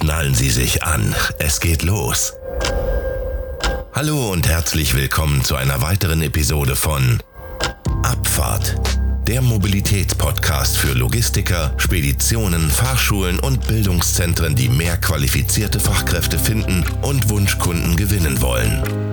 Schnallen Sie sich an, es geht los. Hallo und herzlich willkommen zu einer weiteren Episode von Abfahrt, der Mobilitätspodcast für Logistiker, Speditionen, Fahrschulen und Bildungszentren, die mehr qualifizierte Fachkräfte finden und Wunschkunden gewinnen wollen.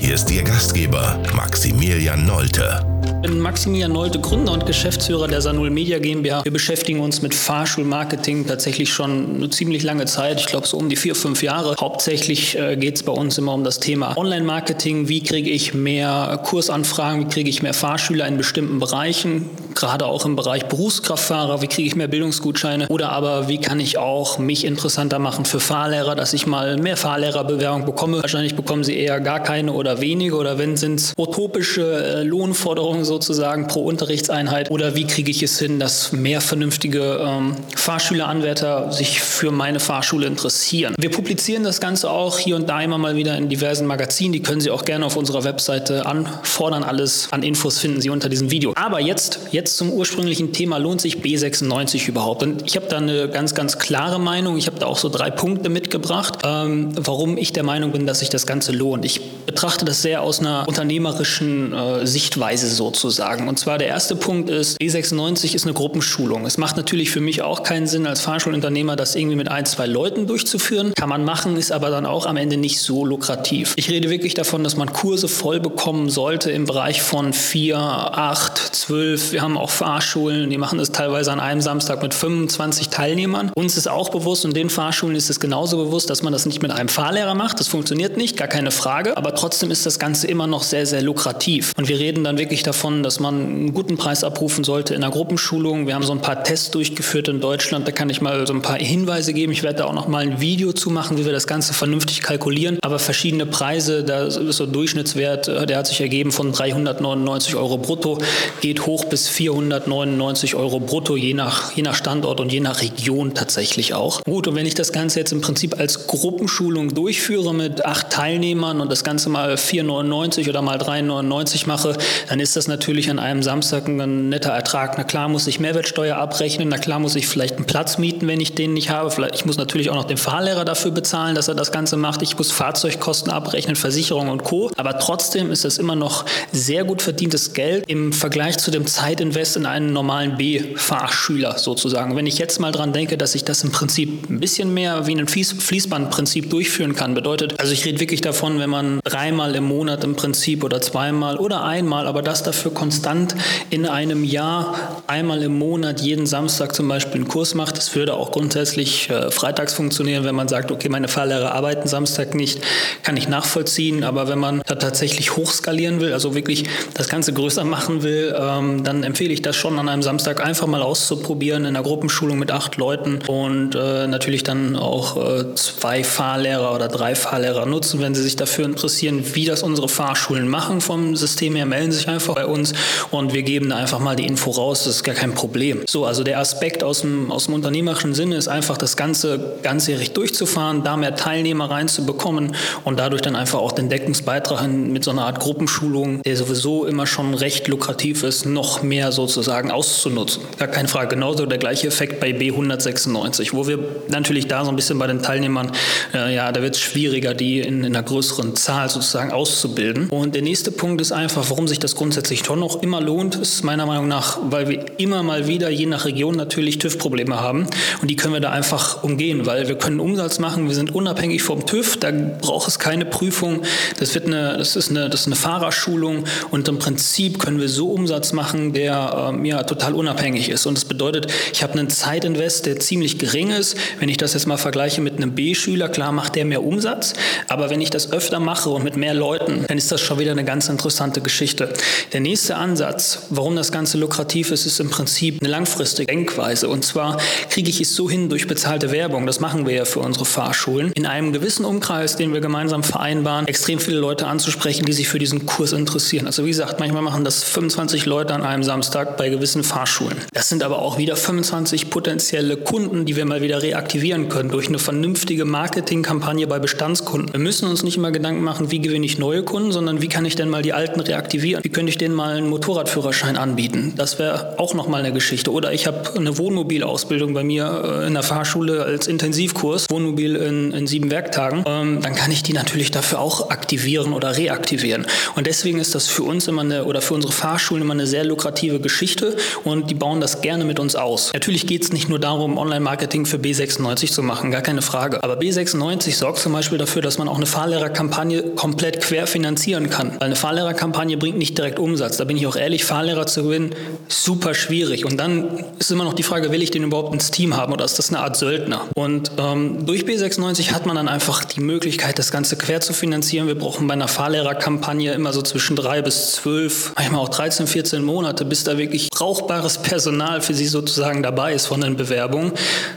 Hier ist Ihr Gastgeber Maximilian Nolte. Ich bin Maximilian Nolte, Gründer und Geschäftsführer der Sanul Media GmbH. Wir beschäftigen uns mit Fahrschulmarketing tatsächlich schon eine ziemlich lange Zeit. Ich glaube so um die vier, fünf Jahre. Hauptsächlich äh, geht es bei uns immer um das Thema Online-Marketing. Wie kriege ich mehr Kursanfragen? Wie kriege ich mehr Fahrschüler in bestimmten Bereichen? Gerade auch im Bereich Berufskraftfahrer. Wie kriege ich mehr Bildungsgutscheine? Oder aber wie kann ich auch mich interessanter machen für Fahrlehrer, dass ich mal mehr Fahrlehrerbewerbung bekomme? Wahrscheinlich bekommen sie eher gar keine oder wenige. Oder wenn sind es utopische äh, Lohnforderungen sozusagen pro Unterrichtseinheit oder wie kriege ich es hin, dass mehr vernünftige ähm, Fahrschüleranwärter sich für meine Fahrschule interessieren. Wir publizieren das Ganze auch hier und da immer mal wieder in diversen Magazinen. Die können Sie auch gerne auf unserer Webseite anfordern. Alles an Infos finden Sie unter diesem Video. Aber jetzt, jetzt zum ursprünglichen Thema, lohnt sich B96 überhaupt? Und ich habe da eine ganz, ganz klare Meinung. Ich habe da auch so drei Punkte mitgebracht, ähm, warum ich der Meinung bin, dass sich das Ganze lohnt. Ich betrachte das sehr aus einer unternehmerischen äh, Sichtweise sozusagen. Und zwar der erste Punkt ist, E96 ist eine Gruppenschulung. Es macht natürlich für mich auch keinen Sinn, als Fahrschulunternehmer das irgendwie mit ein, zwei Leuten durchzuführen. Kann man machen, ist aber dann auch am Ende nicht so lukrativ. Ich rede wirklich davon, dass man Kurse voll bekommen sollte im Bereich von vier, acht, zwölf. Wir haben auch Fahrschulen, die machen das teilweise an einem Samstag mit 25 Teilnehmern. Uns ist auch bewusst und den Fahrschulen ist es genauso bewusst, dass man das nicht mit einem Fahrlehrer macht. Das funktioniert nicht, gar keine Frage. Aber trotzdem ist das Ganze immer noch sehr, sehr lukrativ. Und wir reden dann wirklich davon, dass man einen guten Preis abrufen sollte in der Gruppenschulung. Wir haben so ein paar Tests durchgeführt in Deutschland. Da kann ich mal so ein paar Hinweise geben. Ich werde da auch noch mal ein Video zu machen, wie wir das Ganze vernünftig kalkulieren. Aber verschiedene Preise, da ist so ein Durchschnittswert, der hat sich ergeben von 399 Euro brutto, geht hoch bis 499 Euro brutto, je nach, je nach Standort und je nach Region tatsächlich auch. Gut, und wenn ich das Ganze jetzt im Prinzip als Gruppenschulung durchführe mit acht Teilnehmern und das Ganze mal 499 oder mal 399 mache, dann ist das natürlich an einem Samstag ein netter Ertrag. Na klar muss ich Mehrwertsteuer abrechnen, na klar muss ich vielleicht einen Platz mieten, wenn ich den nicht habe. Vielleicht, ich muss natürlich auch noch den Fahrlehrer dafür bezahlen, dass er das Ganze macht. Ich muss Fahrzeugkosten abrechnen, Versicherung und Co. Aber trotzdem ist das immer noch sehr gut verdientes Geld im Vergleich zu dem Zeitinvest in einen normalen B-Fahrschüler sozusagen. Wenn ich jetzt mal dran denke, dass ich das im Prinzip ein bisschen mehr wie ein Fließbandprinzip durchführen kann, bedeutet, also ich rede wirklich davon, wenn man dreimal im Monat im Prinzip oder zweimal oder einmal, aber das dafür dafür konstant in einem Jahr einmal im Monat jeden Samstag zum Beispiel einen Kurs macht. Das würde auch grundsätzlich äh, freitags funktionieren, wenn man sagt, okay, meine Fahrlehrer arbeiten Samstag nicht, kann ich nachvollziehen. Aber wenn man da tatsächlich hochskalieren will, also wirklich das Ganze größer machen will, ähm, dann empfehle ich das schon an einem Samstag einfach mal auszuprobieren in einer Gruppenschulung mit acht Leuten und äh, natürlich dann auch äh, zwei Fahrlehrer oder drei Fahrlehrer nutzen, wenn sie sich dafür interessieren, wie das unsere Fahrschulen machen vom System her, melden sich einfach bei uns und wir geben da einfach mal die Info raus, das ist gar kein Problem. So, also der Aspekt aus dem, aus dem unternehmerischen Sinne ist einfach das Ganze ganzjährig durchzufahren, da mehr Teilnehmer reinzubekommen und dadurch dann einfach auch den Deckungsbeitrag mit so einer Art Gruppenschulung, der sowieso immer schon recht lukrativ ist, noch mehr sozusagen auszunutzen. Gar keine Frage. Genauso der gleiche Effekt bei B196, wo wir natürlich da so ein bisschen bei den Teilnehmern, äh, ja, da wird es schwieriger, die in, in einer größeren Zahl sozusagen auszubilden. Und der nächste Punkt ist einfach, warum sich das grundsätzlich schon noch immer lohnt, ist meiner Meinung nach, weil wir immer mal wieder, je nach Region natürlich TÜV-Probleme haben. Und die können wir da einfach umgehen, weil wir können Umsatz machen, wir sind unabhängig vom TÜV, da braucht es keine Prüfung. Das, wird eine, das, ist, eine, das ist eine Fahrerschulung und im Prinzip können wir so Umsatz machen, der ähm, ja, total unabhängig ist. Und das bedeutet, ich habe einen Zeitinvest, der ziemlich gering ist. Wenn ich das jetzt mal vergleiche mit einem B-Schüler, klar macht der mehr Umsatz, aber wenn ich das öfter mache und mit mehr Leuten, dann ist das schon wieder eine ganz interessante Geschichte. Der nächste nächste Ansatz, warum das Ganze lukrativ ist, ist im Prinzip eine langfristige Denkweise. Und zwar kriege ich es so hin durch bezahlte Werbung, das machen wir ja für unsere Fahrschulen, in einem gewissen Umkreis, den wir gemeinsam vereinbaren, extrem viele Leute anzusprechen, die sich für diesen Kurs interessieren. Also wie gesagt, manchmal machen das 25 Leute an einem Samstag bei gewissen Fahrschulen. Das sind aber auch wieder 25 potenzielle Kunden, die wir mal wieder reaktivieren können durch eine vernünftige Marketingkampagne bei Bestandskunden. Wir müssen uns nicht immer Gedanken machen, wie gewinne ich neue Kunden, sondern wie kann ich denn mal die alten reaktivieren? Wie könnte ich denen mal einen Motorradführerschein anbieten. Das wäre auch nochmal eine Geschichte. Oder ich habe eine Wohnmobilausbildung bei mir äh, in der Fahrschule als Intensivkurs, Wohnmobil in, in sieben Werktagen. Ähm, dann kann ich die natürlich dafür auch aktivieren oder reaktivieren. Und deswegen ist das für uns immer eine, oder für unsere Fahrschulen immer eine sehr lukrative Geschichte und die bauen das gerne mit uns aus. Natürlich geht es nicht nur darum, Online-Marketing für B96 zu machen, gar keine Frage. Aber B96 sorgt zum Beispiel dafür, dass man auch eine Fahrlehrerkampagne komplett quer finanzieren kann. Weil eine Fahrlehrerkampagne bringt nicht direkt Umsatz. Da bin ich auch ehrlich, Fahrlehrer zu gewinnen, super schwierig. Und dann ist immer noch die Frage, will ich den überhaupt ins Team haben oder ist das eine Art Söldner? Und ähm, durch B96 hat man dann einfach die Möglichkeit, das Ganze quer zu finanzieren. Wir brauchen bei einer Fahrlehrerkampagne immer so zwischen drei bis zwölf, manchmal auch 13, 14 Monate, bis da wirklich brauchbares Personal für Sie sozusagen dabei ist von den Bewerbungen.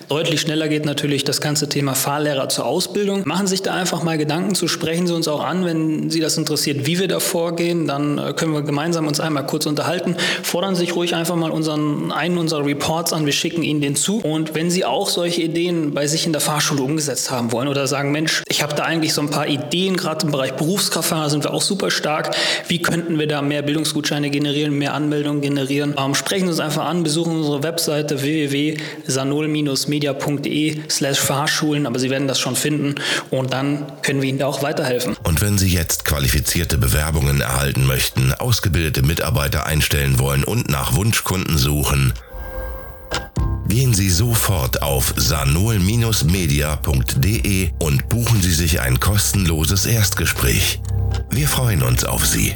Deutlich schneller geht natürlich das ganze Thema Fahrlehrer zur Ausbildung. Machen Sie sich da einfach mal Gedanken zu, sprechen Sie uns auch an, wenn Sie das interessiert, wie wir da vorgehen. Dann äh, können wir gemeinsam uns einmal kurz unterhalten. Fordern Sie sich ruhig einfach mal unseren, einen unserer Reports an. Wir schicken Ihnen den zu. Und wenn Sie auch solche Ideen bei sich in der Fahrschule umgesetzt haben wollen oder sagen, Mensch, ich habe da eigentlich so ein paar Ideen, gerade im Bereich Berufskraftfahrer sind wir auch super stark. Wie könnten wir da mehr Bildungsgutscheine generieren, mehr Anmeldungen generieren? Ähm, sprechen Sie uns einfach an, besuchen unsere Webseite www.sanol-media.de slash Fahrschulen, aber Sie werden das schon finden und dann können wir Ihnen da auch weiterhelfen. Und wenn Sie jetzt qualifizierte Bewerbungen erhalten möchten, ausgebildete Mitarbeiter einstellen wollen und nach Wunschkunden suchen, Gehen Sie sofort auf sanol-media.de und buchen Sie sich ein kostenloses Erstgespräch. Wir freuen uns auf Sie.